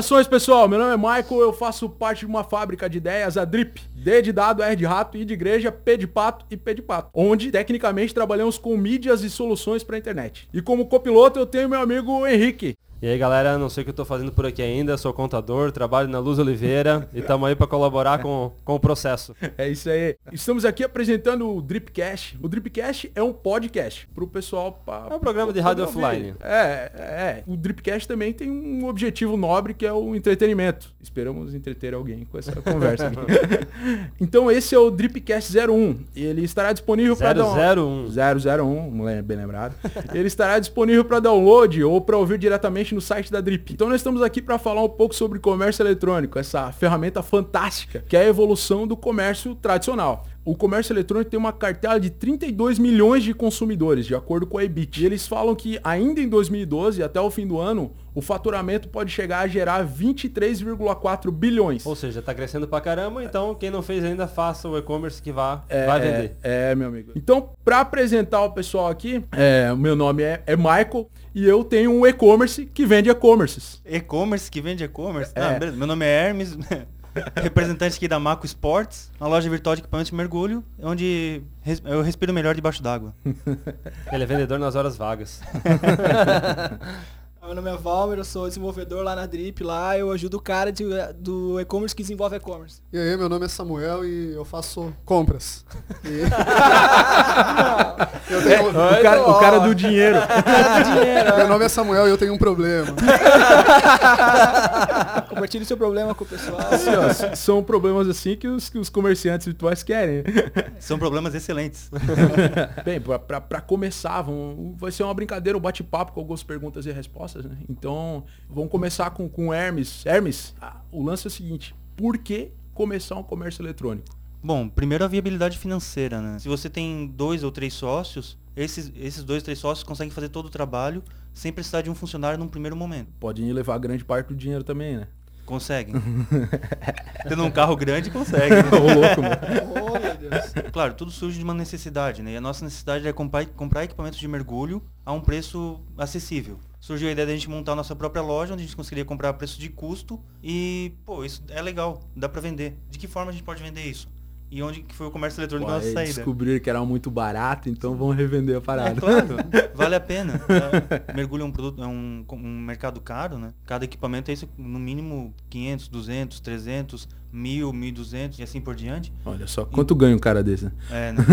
Saudações, pessoal. Meu nome é Michael, eu faço parte de uma fábrica de ideias, a Drip. D de dado, R de rato, I de igreja, P de pato e P de pato. Onde, tecnicamente, trabalhamos com mídias e soluções para internet. E como copiloto, eu tenho meu amigo Henrique. E aí galera, não sei o que eu tô fazendo por aqui ainda, sou contador, trabalho na Luz Oliveira e estamos aí para colaborar com, com o processo. É isso aí. Estamos aqui apresentando o Dripcast. O Dripcast é um podcast pro pessoal... Pra, é um programa de rádio offline. É, é. O Dripcast também tem um objetivo nobre que é o entretenimento. Esperamos entreter alguém com essa conversa aqui. então esse é o Dripcast 01. Ele estará disponível para download. 001, bem lembrado. Ele estará disponível para download ou para ouvir diretamente no site da Drip. Então nós estamos aqui para falar um pouco sobre comércio eletrônico, essa ferramenta fantástica que é a evolução do comércio tradicional. O comércio eletrônico tem uma cartela de 32 milhões de consumidores, de acordo com a EBIT. E eles falam que ainda em 2012, até o fim do ano, o faturamento pode chegar a gerar 23,4 bilhões. Ou seja, está crescendo pra caramba, então quem não fez ainda faça o e-commerce que vá, é, vai vender. É, meu amigo. Então, para apresentar o pessoal aqui, é, o meu nome é, é Michael e eu tenho um e-commerce que vende e-commerces. E-commerce que vende e-commerce? É. Ah, meu nome é Hermes. representante aqui da Maco Sports, uma loja virtual de equipamentos de mergulho, onde eu respiro melhor debaixo d'água. Ele é vendedor nas horas vagas. Meu nome é Valmer, eu sou desenvolvedor lá na Drip, lá eu ajudo o cara de, do e-commerce que desenvolve e-commerce. E aí, meu nome é Samuel e eu faço compras. E... eu tenho... é, o, cara, o, cara, do dinheiro. meu nome é Samuel e eu tenho um problema. Compartilhe seu problema com o pessoal. Assim, ó, são problemas assim que os, que os comerciantes virtuais querem. São problemas excelentes. Bem, para começar, vamos, vai ser uma brincadeira, um bate-papo com algumas perguntas e respostas né? Então, vamos começar com, com Hermes. Hermes, o lance é o seguinte, por que começar um comércio eletrônico? Bom, primeiro a viabilidade financeira, né? Se você tem dois ou três sócios, esses, esses dois, três sócios conseguem fazer todo o trabalho sem precisar de um funcionário num primeiro momento. Podem levar grande parte do dinheiro também, né? Conseguem. Tendo um carro grande, consegue. Né? louco, mano. Oh, meu Deus. Claro, tudo surge de uma necessidade, né? E a nossa necessidade é comprar, comprar equipamentos de mergulho a um preço acessível surgiu a ideia de a gente montar a nossa própria loja, onde a gente conseguiria comprar a preço de custo e, pô, isso é legal, dá para vender. De que forma a gente pode vender isso? E onde que foi o comércio eletrônico nossa saída? Descobrir que era muito barato, então vão revender a parada. É, claro, vale a pena. É, mergulho é um produto, é um, um mercado caro, né? Cada equipamento é isso, no mínimo 500, 200, 300, mil, mil duzentos e assim por diante. Olha só, quanto e... ganha um cara desse, né? É, né?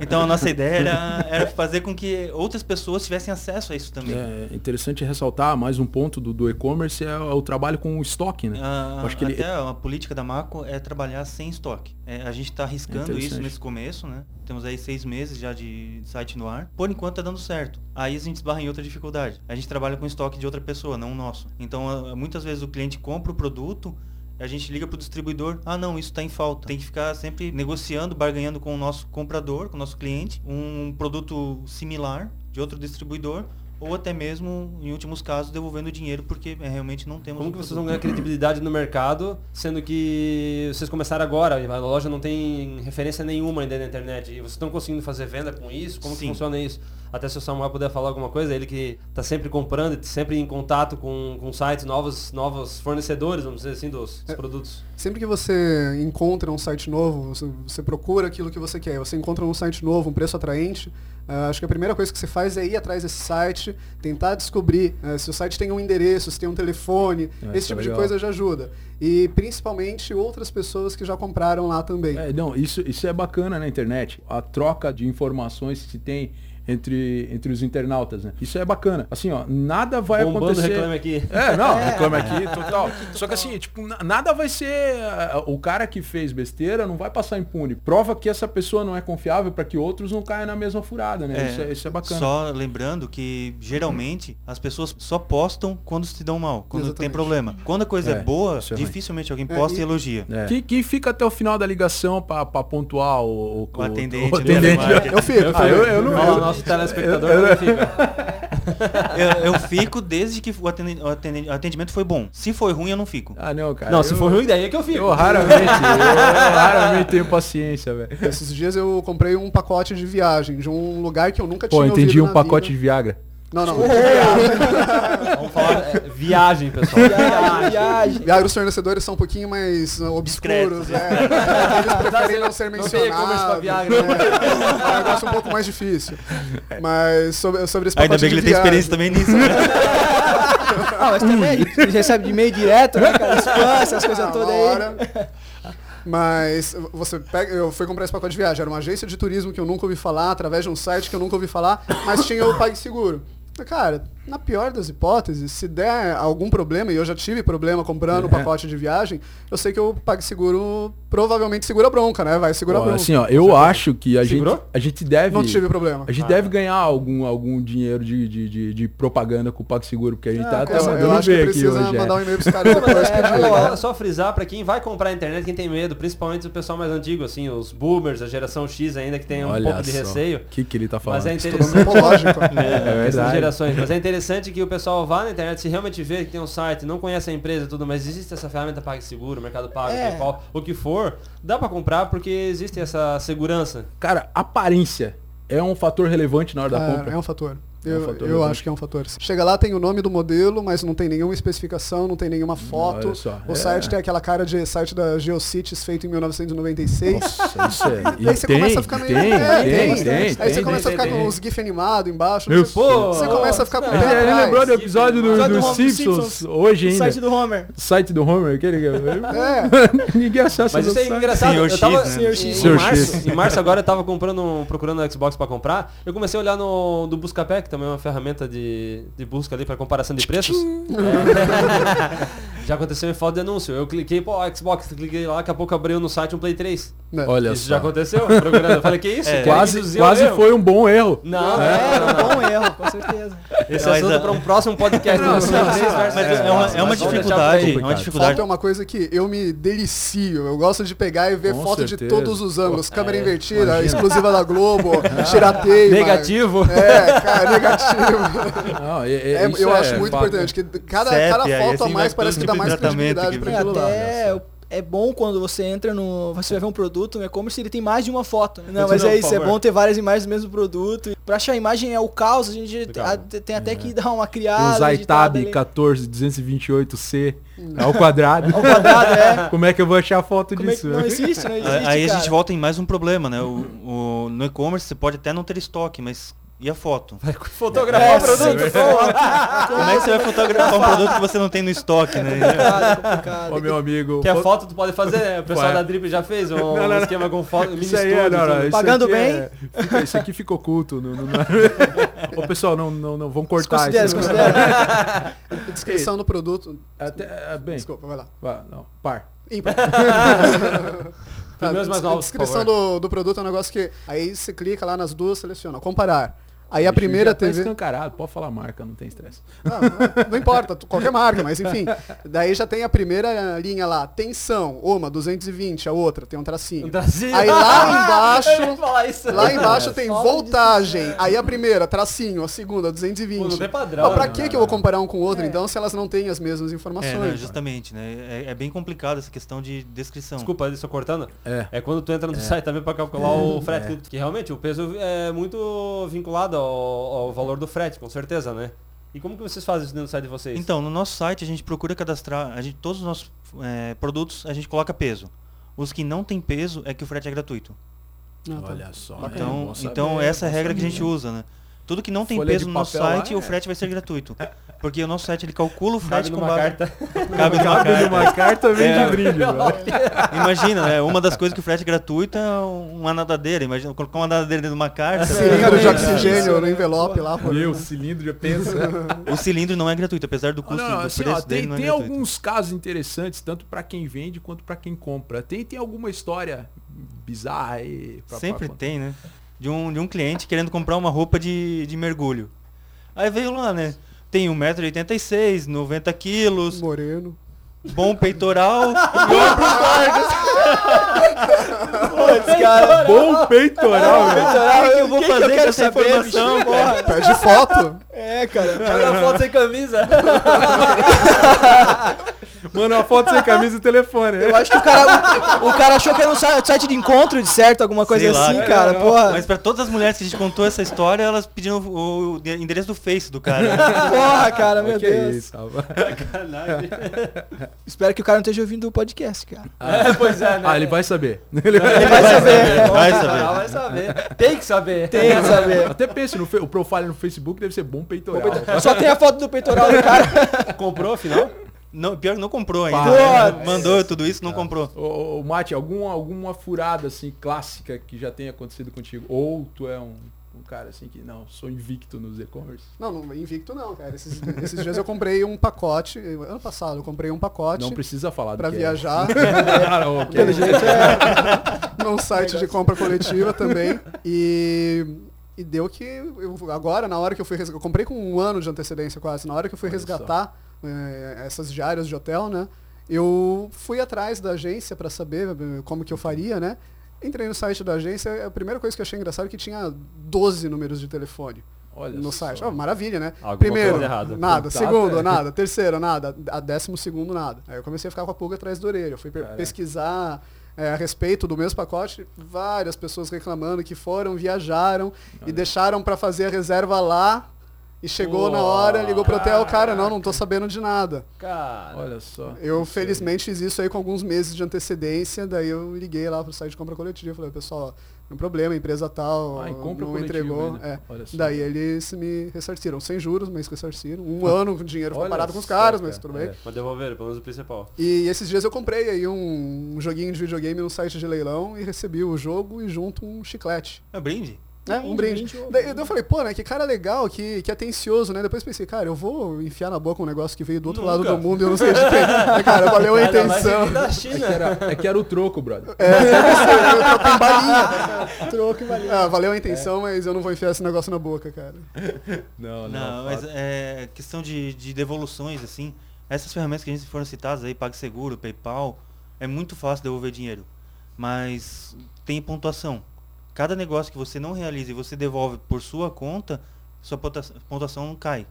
então a nossa ideia era, era, fazer com que outras pessoas tivessem acesso a isso também. É interessante ressaltar, mais um ponto do, do e-commerce é o trabalho com o estoque, né? Ah, acho que até ele... a política da Maco é trabalhar sem estoque. É, a gente está arriscando isso nesse começo, né? Temos aí seis meses já de site no ar. Por enquanto está dando certo. Aí a gente esbarra em outra dificuldade. A gente trabalha com estoque de outra pessoa, não o nosso. Então, muitas vezes o cliente compra o produto, a gente liga para o distribuidor, ah não, isso está em falta. Tem que ficar sempre negociando, barganhando com o nosso comprador, com o nosso cliente, um produto similar de outro distribuidor ou até mesmo, em últimos casos, devolvendo dinheiro porque é, realmente não temos. Como que vocês vão ganhar credibilidade no mercado, sendo que vocês começaram agora, a loja não tem referência nenhuma ainda na internet, e vocês estão conseguindo fazer venda com isso? Como Sim. que funciona isso? Até se o Samuel puder falar alguma coisa, ele que está sempre comprando, sempre em contato com, com sites, novos, novos fornecedores, vamos dizer assim, dos, dos é, produtos. Sempre que você encontra um site novo, você, você, procura aquilo que você quer, você encontra um site novo, um preço atraente, uh, acho que a primeira coisa que você faz é ir atrás desse site, tentar descobrir uh, se o site tem um endereço, se tem um telefone, é, esse tipo legal. de coisa já ajuda. E principalmente outras pessoas que já compraram lá também. É, não, isso, isso é bacana na internet. A troca de informações que se tem entre, entre os internautas, né? Isso é bacana. Assim, ó, nada vai Bombando acontecer. reclame aqui. É, não, é. reclame aqui, total. Só que assim, tipo, nada vai ser. O cara que fez besteira não vai passar impune. Prova que essa pessoa não é confiável para que outros não caiam na mesma furada, né? É, isso, é, isso é bacana. Só lembrando que geralmente as pessoas só postam quando se dão mal, quando Exatamente. tem problema. Quando a coisa é, é boa, é dificilmente alguém posta e, e, elogia. Quem, quem, fica até o final da ligação para pontuar o, o, o atendente? O, atendente. Eu fico. Ah, eu, eu, não, eu, nosso telespectador eu, não fica. eu, eu, fico desde que o atendimento foi bom. Se foi ruim, eu não fico. Ah, não, cara. Não, se for ruim, daí é que eu fico. Eu raramente, eu raramente tenho paciência, velho. Esses dias eu comprei um pacote de viagem de um lugar que eu nunca Pô, tinha entendi um pacote vida. de Viagra. Não, não. Vamos falar é, viagem, pessoal. Viagem, viagem. Viagra, os fornecedores são um pouquinho mais uh, obscuros, né? Eles preferem não ser Não tem e-commerce pra mencionados. Viagra. É, é um negócio um pouco mais difícil. Mas sobre, sobre esse Ainda pacote bem que ele tem viagem- experiência também nisso. Né? Ah, mas também a gente recebe de e-mail direto, né, cara? Spam, essas coisas Ah, todas aí. hora. Mas você pega, eu fui comprar esse pacote de viagem, era uma agência de turismo que eu nunca ouvi falar, através de um site que eu nunca ouvi falar, mas tinha o PagSeguro. Cara, na pior das hipóteses, se der algum problema, e eu já tive problema comprando o É. pacote de viagem, eu sei que o PagSeguro provavelmente segura a bronca, né? Vai segurar Ó, bronca. assim, ó, eu acho que a gente, a gente deve. Não tive problema. A gente deve ganhar algum, algum dinheiro de, de, de, de propaganda com o PagSeguro, porque a gente tá É, até eu, eu mandando acho que ver aqui precisa hoje. é. mandar um e-mail pros caras depois É, pedir. só, só frisar pra quem vai comprar a internet, quem tem medo, principalmente o pessoal mais antigo, assim, os boomers, a geração X ainda que tem um Olha pouco de só. receio. O que, que ele tá falando? Mas é Tudo interessante. É essas verdade. gerações. Mas é interessante que o pessoal vá na internet, se realmente vê que tem um site, não conhece a empresa e tudo, mas existe essa ferramenta PagSeguro, Mercado Pago, É. PayPal, o que for, dá pra comprar porque existe essa segurança. Cara, aparência é um fator relevante na hora da É, compra. é um fator. É um Eu, fator eu acho que é um fator. Chega lá, tem o nome do modelo, mas não tem nenhuma especificação, não tem nenhuma foto. O é. site tem aquela cara de site da GeoCities feito em 1996. Nossa, isso é. E aí você começa a ficar meio. tem, é, tem, tem, tem, Aí tem, você começa a tem, ficar tem. com os GIF animados embaixo. Meu você, Pô, você começa a ficar com o é, pé Ele, ele lembrou do episódio do, do Simpsons, Simpsons. hoje ainda. site do Homer. Site do Homer, aquele. É. Ninguém acessa Mas isso é engraçado. Senhor eu tava, X, né? Senhor em, X. em março, X. em março agora eu tava comprando, procurando o Xbox pra comprar. Eu comecei a olhar no do Buscapé, que também é uma ferramenta de, de busca ali pra comparação de preços. Já aconteceu em foto de anúncio. Eu cliquei, pô, Xbox, cliquei lá, daqui a pouco abriu no site um Play 3. Né. Olha isso só. já aconteceu? Eu falei, que isso? É. Quase, quase erro? foi um bom erro. Não, É, não, um não, não. bom erro, com certeza. Esse Mas, assunto ah, pra um próximo podcast. Não, versus Mas É, é, uma, é uma dificuldade, é uma dificuldade. Foto é uma coisa que eu me delicio. Eu gosto de pegar e ver Com foto certeza. de todos os ângulos. Câmera é, invertida, imagina. exclusiva da Globo, tirateio. Negativo. É, cara, negativo. Não, é- é- É, isso eu é acho muito importante, que cada, cada foto a assim mais vai parece que todo dá tipo mais credibilidade E aquilo lá. É bom quando você entra no. Você vai ver um produto no e-commerce ele tem mais de uma foto. Né? Não, mas não, é isso, é bom ter várias imagens do mesmo produto. Pra achar a imagem é o caos, a gente a- tem até que dar uma criada. Zaitab digitada ali. 14 228C ao quadrado. Ao quadrado, é. Como é que eu vou achar a foto Como é disso? que não existe, não existe. Aí a cara. gente volta em mais um problema, né? O, o- no e-commerce você pode até não ter estoque, mas e a foto? Fotografar É, o produto. sim. Como é que você vai fotografar um produto que você não tem no estoque, né? complicado, é complicado. Ô meu amigo. Que a fo- foto tu pode fazer, né? O pessoal Ué. da Drip já fez um, Não, não, não. esquema com foto, mini Isso aí é, estúdio, não, não, isso Pagando aqui bem? é- fica- isso aqui ficou oculto. Não, não. Ô pessoal, não, não, não vamos cortar isso. Descrição do produto. Até, é, bem, Desculpa, vai lá. vá, não, par. Ímpar. Primeiros mais a novos, descrição do, do produto é um negócio que. Aí você clica lá nas duas, seleciona, comparar. Aí a primeira já tá TV. escancarado, pode falar marca, não tem estresse. Não, não, não importa, qualquer marca, mas enfim. Daí já tem a primeira linha lá, tensão, uma, 220, a outra, tem um tracinho. Um tracinho. Aí lá embaixo, Eu ia falar isso. lá embaixo É, tem só voltagem. Aí a primeira, tracinho, a segunda, 220. Pô, não tem padrão, Ó, pra né? que que eu vou comparar um com o outro, então, se elas não têm as mesmas informações? É, né, justamente, né? É, é bem complicado essa questão de descrição. Desculpa, estou cortando. É. É quando tu entra no site também pra calcular o frete. Que realmente o peso é muito vinculado ao, ao valor do frete, com certeza, né? E como que vocês fazem isso dentro do site de vocês? Então, no nosso site a gente procura cadastrar, a gente, todos os nossos é, produtos a gente coloca peso. Os que não tem peso é que o frete é gratuito. Ah, tá. Olha só. é Então, bom saber, então essa é a regra que a saber. gente usa, né? Tudo que não tem Folha peso de no nosso papel lá site, é- o frete vai ser gratuito. Porque o nosso site ele calcula o frete com base. carta. Cabe numa Cabe carta. numa carta, vem É. de brinde. velho. Imagina, né? Uma das coisas que o frete é gratuito é uma nadadeira. Imagina colocar uma nadadeira dentro de uma carta. Cilindro de É, oxigênio isso, no né? envelope lá. pô. Meu, cilindro, já pensa. O cilindro não é gratuito, apesar do custo não, não, do assim, preço ó, dele tem, não é tem alguns casos interessantes, tanto pra quem vende quanto pra quem compra. Tem, tem alguma história bizarra aí? pra- Sempre pra- tem, né? De um, de um cliente querendo comprar uma roupa de, de mergulho. Aí veio lá, né? Tem 1,86m, 90 quilos, Moreno. bom peitoral e ombros largos. Putz, cara. Bom peitoral, velho. O que, que eu vou Que que eu fazer com essa informação? Porra. Pede foto. É, cara. Olha a foto sem camisa. Manda uma foto sem camisa e telefone. né? Eu acho que o cara, o, o cara achou que era um site de encontro, de certo, alguma coisa lá, assim, é, cara. não, Porra. Mas pra todas as mulheres que a gente contou essa história, elas pediram o, o endereço do Face do cara. Porra, cara, meu que é Deus. isso. Espero que o cara não esteja ouvindo o podcast, cara. É, pois é, né? Ah, ele vai saber. Ele vai- Ele vai saber. Vai Ah, saber. vai saber. Tem que saber. Tem que saber. Até pense, no o profile no Facebook deve ser bom peitoral. Só tem a foto do peitoral do cara. Comprou, afinal? Não, pior que não comprou ainda. Pá. Mandou tudo isso, não comprou. Ô, ô, ô, Mate, algum, alguma furada assim clássica que já tenha acontecido contigo? Ou tu é um, um cara assim que não, sou invicto nos e-commerce? Não, não, invicto não, cara. Esses, esses dias eu comprei um pacote. Ano passado eu comprei um pacote Não precisa falar do pra que é. viajar. Ah, não, ok. Pelo jeito é num site de compra coletiva também. E, e deu que eu, agora, na hora que eu fui resgatar, eu comprei com um ano de antecedência quase, na hora que eu fui Olha resgatar eh, essas diárias de hotel, né? Eu fui atrás da agência para saber eh, como que eu faria, né? Entrei no site da agência, a primeira coisa que eu achei engraçado é que tinha 12 números de telefone Olha no site. Ah, maravilha, né? Alguma Primeiro, nada. Contato, Segundo, é. nada. Terceiro, nada. A décimo segundo, nada. Aí eu comecei a ficar com a pulga atrás da orelha. Eu fui Caraca. pesquisar é, a respeito do mesmo pacote. Várias pessoas reclamando que foram, viajaram e deixaram para fazer a reserva lá. E chegou na hora, ligou pro hotel, cara, não, não tô sabendo de nada. Cara. Olha só. Eu felizmente fiz isso aí com alguns meses de antecedência, daí eu liguei lá pro site de compra coletiva, falei, pessoal, não problema, a empresa tal Ah, compra não entregou. ainda. É. Daí eles me ressarciram, sem juros, mas ressarciram. Um ano o dinheiro foi Olha parado com os caras, mas tudo bem. É. Mas devolveram, pelo menos o principal. E esses dias eu comprei aí um, um joguinho de videogame no site de leilão e recebi o jogo e junto um chiclete. É brinde? Né? Um brinde. eu falei, pô, né, que cara legal, que, que atencioso, né? Depois pensei, cara, eu vou enfiar na boca um negócio que veio do outro lado Nunca. do mundo e eu não sei de quem. Cara, valeu a intenção. da É que, era, é que era o troco, brother. É, eu troco em balinha. Troco em balinha. Ah, valeu a intenção, mas eu não vou enfiar esse negócio na boca, cara. Não, Não, mas é questão de, de devoluções, assim. Essas ferramentas que a gente foram citadas aí, PagSeguro, PayPal, é muito fácil devolver dinheiro. Mas tem pontuação. Cada negócio que você não realiza e você devolve por sua conta, sua pontua- pontuação não cai.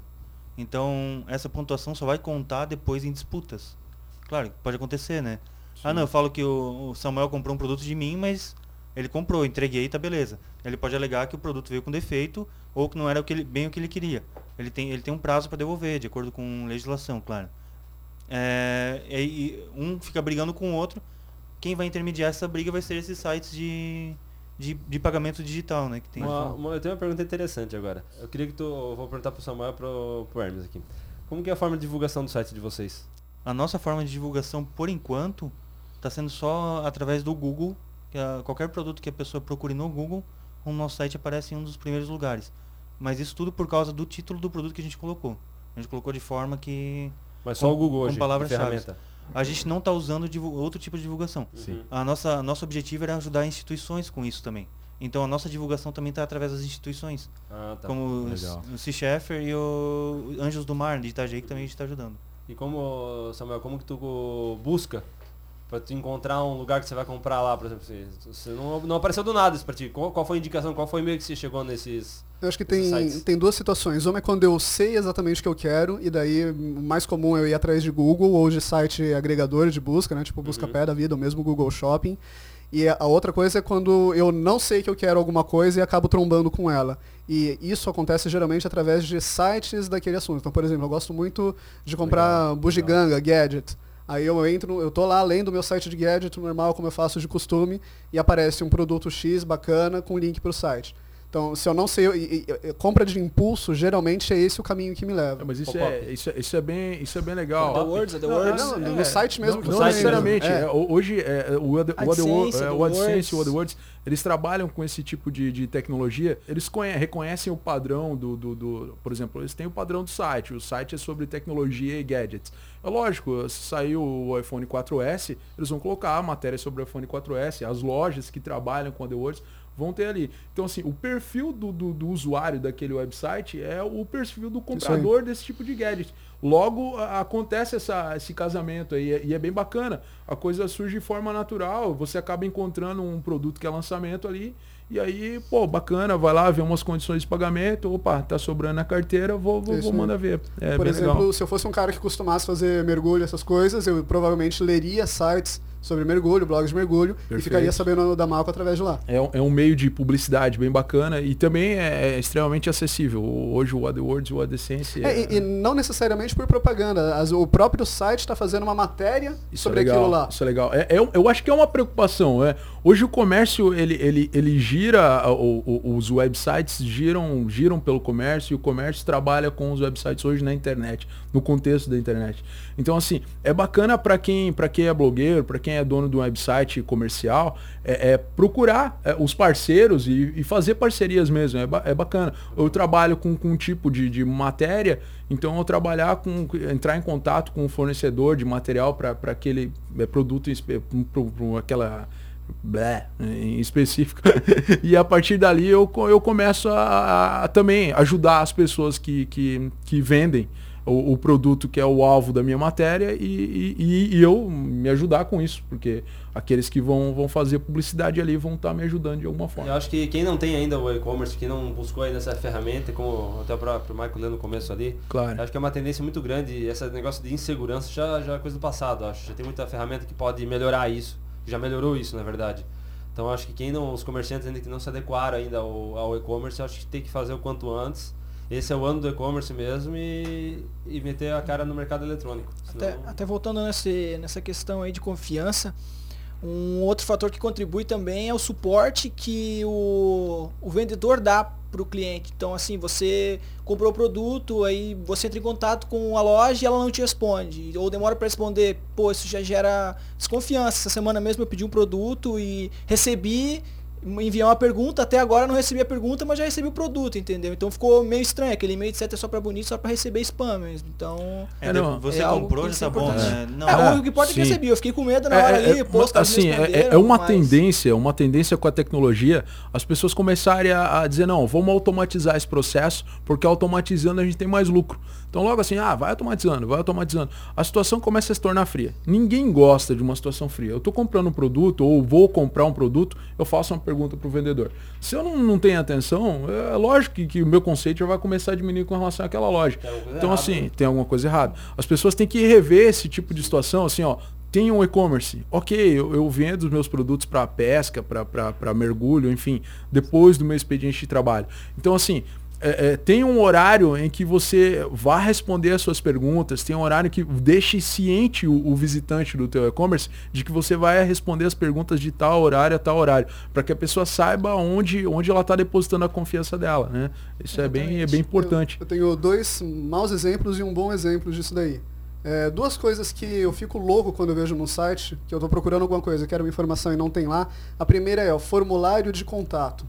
Então, essa pontuação só vai contar depois em disputas. Claro, pode acontecer, né? Ah, não, eu falo que o Samuel comprou um produto de mim, mas ele comprou, entreguei, tá beleza. Ele pode alegar que o produto veio com defeito ou que não era o que ele- bem o que ele queria. Ele tem, ele tem um prazo para devolver, de acordo com legislação, claro. É, e um fica brigando com o outro. Quem vai intermediar essa briga vai ser esses sites de, de, de pagamento digital, né? Que tem Uma- uma- eu tenho uma pergunta interessante agora. Eu queria que tu. eu Vou perguntar pro Samuel e pro, pro Hermes aqui. Como que é a forma de divulgação do site de vocês? A nossa forma de divulgação, por enquanto, está sendo só através do Google. A- qualquer produto que a pessoa procure no Google, o nosso site aparece em um dos primeiros lugares. Mas isso tudo por causa do título do produto que a gente colocou. A gente colocou de forma que Mas só Com- o Google com hoje. palavras-chave. A gente não está usando outro tipo de divulgação. Sim. A nossa nosso objetivo era ajudar instituições com isso também. Então a nossa divulgação também está através das instituições, Ah, tá. como o legal. O Sea e o Anjos do Mar de Itajaí que também a gente está ajudando. E como, Samuel, como que tu busca pra tu encontrar um lugar que você vai comprar lá, por exemplo? Você, não, não apareceu do nada isso pra ti. Qual, qual foi a indicação? Qual foi o meio que você chegou nesses... Eu acho que tem, sites. tem duas situações. Uma é quando eu sei exatamente o que eu quero, e daí o mais comum é eu ir atrás de Google ou de site agregador de busca, né? Tipo Buscapé da vida, ou mesmo Google Shopping. E a outra coisa é quando eu não sei que eu quero alguma coisa e acabo trombando com ela. E isso acontece geralmente através de sites daquele assunto. Então, por exemplo, eu gosto muito de comprar Legal, bugiganga, gadget. Aí eu entro, eu tô lá lendo meu site de gadget normal, como eu faço de costume, e aparece um produto X bacana com link para o site. Então, se eu não sei, e- e- e- compra de impulso, geralmente é esse o caminho que me É, leva. mas isso é, isso, é, isso é bem, isso é bem The legal. Words, The Não, Words. não, no é, site mesmo Não, que não o site necessariamente. É. É, hoje, é, o, o AdSense, é, o AdSense, o AdWords, eles trabalham com esse tipo de, de tecnologia. Eles conhe- reconhecem o padrão do, do, do- Por exemplo, eles têm o padrão do site. O site é sobre tecnologia e gadgets. É lógico, se saiu o iPhone 4S, eles vão colocar a matéria sobre o iPhone 4S. As lojas que trabalham com AdWords vão ter ali. Então, assim, o perfil do, do, do usuário daquele website é o perfil do comprador desse tipo de gadget. Logo, a- acontece essa, esse casamento aí, e é bem bacana. A coisa surge de forma natural, você acaba encontrando um produto que é lançamento ali, E aí, pô, bacana, vai lá, vê umas condições de pagamento, opa, tá sobrando na carteira, vou, vou, vou mandar ver. É, Por exemplo, legal. se eu fosse um cara que costumasse fazer mergulho, essas coisas, eu provavelmente leria sites sobre mergulho, blogs de mergulho, Perfeito. e ficaria sabendo da Malco através de lá. É, é, um meio de publicidade bem bacana e também é, é extremamente acessível. Hoje o AdWords e o AdSense... É, é... E, e, não necessariamente por propaganda. As, o próprio site está fazendo uma matéria isso sobre legal, aquilo lá. Isso é legal. É, é eu acho que é uma preocupação. É. Hoje o comércio, ele, ele, ele gira, o, o, os websites giram, giram pelo comércio e o comércio trabalha com os websites hoje na internet, no contexto da internet. Então, assim, é bacana para quem, quem é blogueiro, para quem é dono de um website comercial, é, é procurar é, os parceiros e, e, fazer parcerias mesmo. É, ba é bacana. Eu trabalho com, com um tipo de, de matéria, então eu trabalhar com, entrar em contato com um fornecedor de material para aquele é, produto, para aquela blé, em específico. e a partir dali eu, eu começo a, a, também ajudar as pessoas que, que, que vendem o, o, produto que é o alvo da minha matéria e, e, e, eu me ajudar com isso, porque aqueles que vão, vão fazer publicidade ali vão estar tá me ajudando de alguma forma. Eu acho que quem não tem ainda o e-commerce, que não buscou ainda essa ferramenta, como até o próprio Michael leu no começo ali, claro. acho que é uma tendência muito grande, esse negócio de insegurança já, já é coisa do passado, acho. Já tem muita ferramenta que pode melhorar isso, já melhorou isso, na verdade. Então acho que quem não, os comerciantes ainda que não se adequaram ainda ao, ao e-commerce, acho que tem que fazer o quanto antes esse é o ano do e-commerce mesmo e, e meter a cara no mercado eletrônico. Senão... Até, até voltando nesse, nessa questão aí de confiança, um outro fator que contribui também é o suporte que o, o vendedor dá para o cliente. Então, assim, você comprou o produto, aí você entra em contato com a loja e ela não te responde. Ou demora para responder, pô, isso já gera desconfiança. Essa semana mesmo eu pedi um produto e recebi enviar uma pergunta, até agora não recebi a pergunta, mas já recebi o produto, entendeu? Então ficou meio estranho, aquele e-mail de set é só para bonito, só para receber spam mesmo. Então, é, não, você é comprou, já tá bom, né? Não, é, o que importa é que recebi, eu fiquei com medo na é, hora é, ali, posto, assim, é, é uma mas... tendência, uma tendência com a tecnologia, as pessoas começarem a, a dizer, não, vamos automatizar esse processo, porque automatizando a gente tem mais lucro. Então logo assim, ah, vai automatizando, vai automatizando. A situação começa a se tornar fria. Ninguém gosta de uma situação fria. Eu estou comprando um produto ou vou comprar um produto, eu faço uma pergunta para o vendedor. Se eu não, não tenho atenção, é lógico que, que, o meu conceito já vai começar a diminuir com relação àquela loja. Então assim, né? tem alguma coisa errada. As pessoas têm que rever esse tipo de situação, assim, ó, tem um e-commerce. Ok, eu, eu, vendo os meus produtos para pesca, para mergulho, enfim, depois do meu expediente de trabalho. Então, assim, é, é, tem um horário em que você vá responder as suas perguntas, tem um horário que deixe ciente o, o visitante do teu e-commerce de que você vai responder as perguntas de tal horário a tal horário, para que a pessoa saiba onde, onde ela está depositando a confiança dela, né? Isso é bem, é bem importante. Eu, eu, tenho dois maus exemplos e um bom exemplo disso daí. É, duas coisas que eu fico louco quando eu vejo no site, que eu estou procurando alguma coisa, quero uma informação e não tem lá. A primeira é o formulário de contato.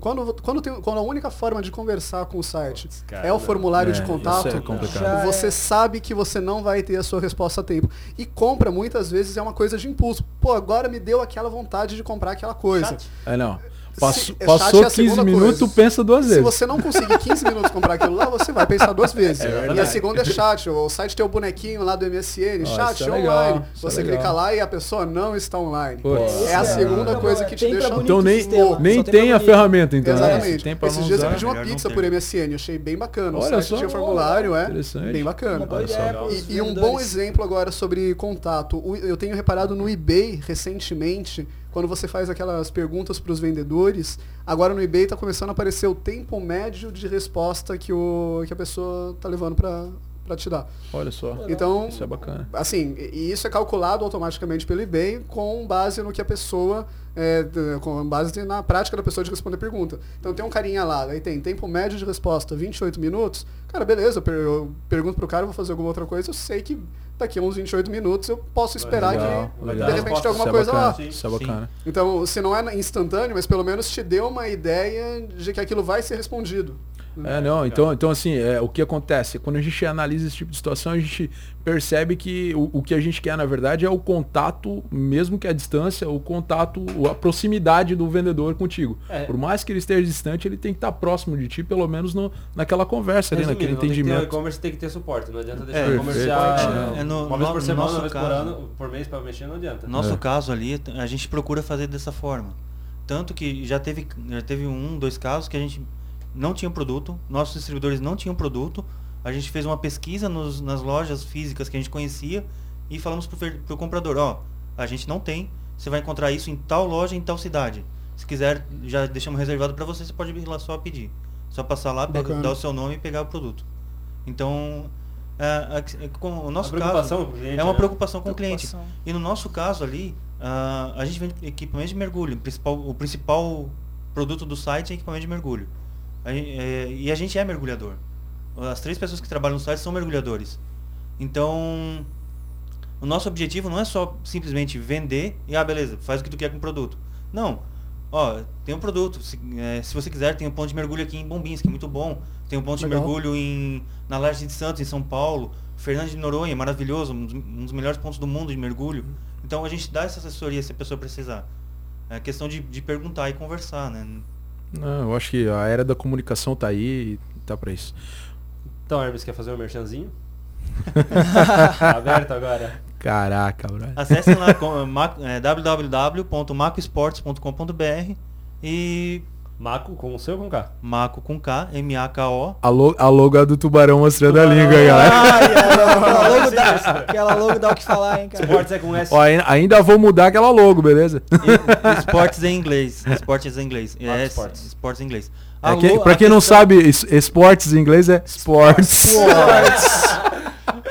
Quando, quando, tem, quando a única forma de conversar com o site cara, é o formulário é, de contato, é você é. sabe que você não vai ter a sua resposta a tempo. E compra, muitas vezes, é uma coisa de impulso. Pô, agora me deu aquela vontade de comprar aquela coisa. É, não. Passo, é passou 15 minutos, coisa. pensa duas vezes. Se você não conseguir 15 minutos comprar aquilo lá, você vai pensar duas vezes. É e a segunda é chat. O site tem o bonequinho lá do MSN, oh, chat é online. Legal, você clica lá e a pessoa não está online. é a segunda coisa que te deixa Então nem, nem tem a ferramenta, então. Né? Exatamente. Né? Esses dias eu pedi uma pizza por MSN, achei bem bacana. O site tinha formulário, é bem bacana. E um bom exemplo agora sobre contato. Eu tenho reparado no eBay recentemente quando você faz aquelas perguntas para os vendedores, agora no eBay está começando a aparecer o tempo médio de resposta que, o, que a pessoa está levando para para te dar. Olha só. Então, isso é bacana. Assim, e isso é calculado automaticamente pelo eBay com base no que a pessoa, é, com base na prática da pessoa de responder pergunta. Então tem um carinha lá, aí tem tempo médio de resposta 28 minutos. Cara, beleza, eu pergunto pro cara, vou fazer alguma outra coisa, eu sei que daqui a uns 28 minutos eu posso esperar legal, que legal. de repente tem alguma isso é coisa é lá. Sim. Isso é bacana. Então, se não é instantâneo, mas pelo menos te deu uma ideia de que aquilo vai ser respondido. É, não, então, então assim, é, o que acontece? Quando a gente analisa esse tipo de situação, a gente percebe que o, o que a gente quer, na verdade, é o contato, mesmo que a distância, o contato, a proximidade do vendedor contigo. É. Por mais que ele esteja distante, ele tem que estar próximo de ti, pelo menos no, naquela conversa, ali, naquele entendimento. O e-commerce tem que ter suporte, não adianta deixar é, comerciar é, no, uma vez por semana, uma vez por ano, por mês para mexer, não adianta. No nosso é. caso ali, a gente procura fazer dessa forma Tanto que já teve, já teve um, dois casos que a gente não tinha produto, nossos distribuidores não tinham produto. A gente fez uma pesquisa nos, nas lojas físicas que a gente conhecia e falamos para o comprador, ó, a gente não tem, você vai encontrar isso em tal loja, em tal cidade. Se quiser, já deixamos reservado para você, você pode ir lá só pedir. Só passar lá, pega, dar o seu nome e pegar o produto. Então, é, é, com o nosso caso, cliente, é uma né? preocupação com preocupação. o cliente. E no nosso caso ali, uh, a gente vende equipamento de mergulho. O principal, o principal produto do site é equipamento de mergulho. A, é, e a gente é mergulhador. As três pessoas que trabalham no site são mergulhadores. Então, o nosso objetivo não é só simplesmente vender e, ah, beleza, faz o que tu quer com o produto. Não. Ó, tem um produto. Se, é, se você quiser, tem um ponto de mergulho aqui em Bombins, que é muito bom. Tem um ponto Legal. de mergulho em, na Laje de Santos, em São Paulo. Fernando de Noronha, maravilhoso, um dos, um dos, melhores pontos do mundo de mergulho. Então a gente dá essa assessoria se a pessoa precisar. É questão de, de perguntar e conversar, né? Não, eu acho que a era da comunicação tá aí e tá para isso. Então, Hermes, quer fazer um merchanzinho? Aberto agora. Caraca, bro. Acessem lá é, www.macoesportes.com.br e Maco com o seu com K? Maco com K, M-A-K-O. A, lo a logo é do tubarão mostrando tubarão. a língua, galera. Ai, aquela, logo dá, aquela logo dá o que falar, hein, cara. Esportes é com S. Ó, ainda vou mudar aquela logo, beleza? E, esportes em inglês. Esportes em inglês. É, esportes. esportes em inglês. É que, pra quem não sabe, esportes em inglês é sports. sports.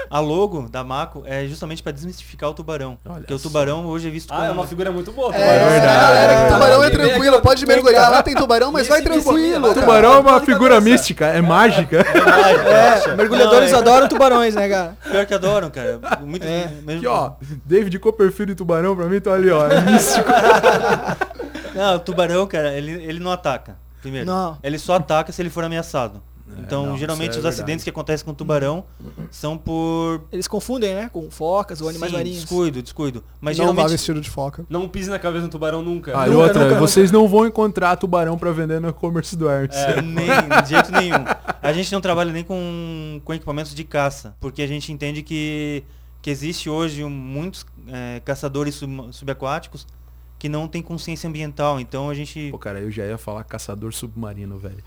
A logo da Mako é justamente para desmistificar o tubarão. Olha porque só. o tubarão hoje é visto ah, como... é uma figura muito boa. É, é verdade. É, tubarão é tranquilo, pode mergulhar. Lá tem tubarão, mas vai tranquilo. Tubarão é uma figura mística, é mágica. É, mergulhadores adoram tubarões, né, cara? Pior que adoram, cara. Muito é. Aqui, ó, David Copperfield e tubarão, pra mim, tá ali, ó. É místico. Não, o tubarão, cara, ele, ele não ataca. Primeiro. Não. Ele só ataca se ele for ameaçado. É, então, não, geralmente, é os acidentes que acontecem com o tubarão são por. Eles confundem, né? Com focas ou animais Sim, marinhos. Descuido, descuido. Mas não geralmente... vá vestido de foca. Não pise na cabeça do tubarão nunca. Ah, nunca, e outra, nunca, vocês nunca. não vão encontrar tubarão para vender no e-commerce do Hertz. É, nem, de jeito nenhum. A gente não trabalha nem com, com equipamentos de caça, porque a gente entende que, que existe hoje muitos é, caçadores sub, subaquáticos que não tem consciência ambiental. Então a gente. Pô, cara, eu já ia falar caçador submarino, velho.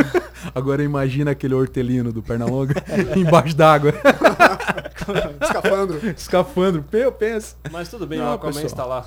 Agora imagina aquele hortelino do Pernalonga embaixo d'água. Escafandro. Escafandro. Eu penso. Mas tudo bem, não, o Aquaman está lá.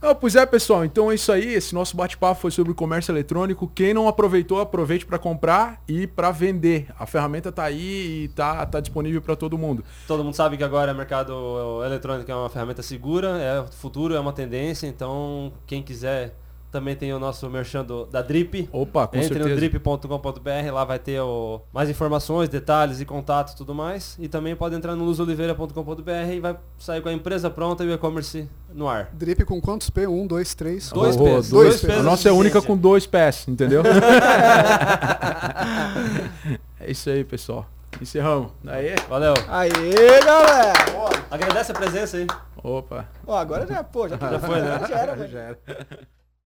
não, pois é, pessoal. Então é isso aí. Esse nosso bate-papo foi sobre o comércio eletrônico. Quem não aproveitou, aproveite para comprar e para vender. A ferramenta tá aí e tá, tá disponível para todo mundo. Todo mundo sabe que agora o mercado eletrônico é uma ferramenta segura, é futuro, é uma tendência então, quem quiser também tem o nosso merchan do, da Drip. Opa, com Entre certeza. no drip.com.br, lá vai ter o, mais informações, detalhes e contatos e tudo mais. E também pode entrar no luzoliveira.com.br e vai sair com a empresa pronta e o e-commerce no ar. Drip com quantos P? Um, dois, três? Dois oh, P's. Dois, dois P's. A nossa é única com dois pés, entendeu? é isso aí, pessoal. Encerramos. Aê. Valeu. Aê, galera. Agradece a presença aí. Opa. Ó, agora já, pô, já, já foi, né? Já era, já era.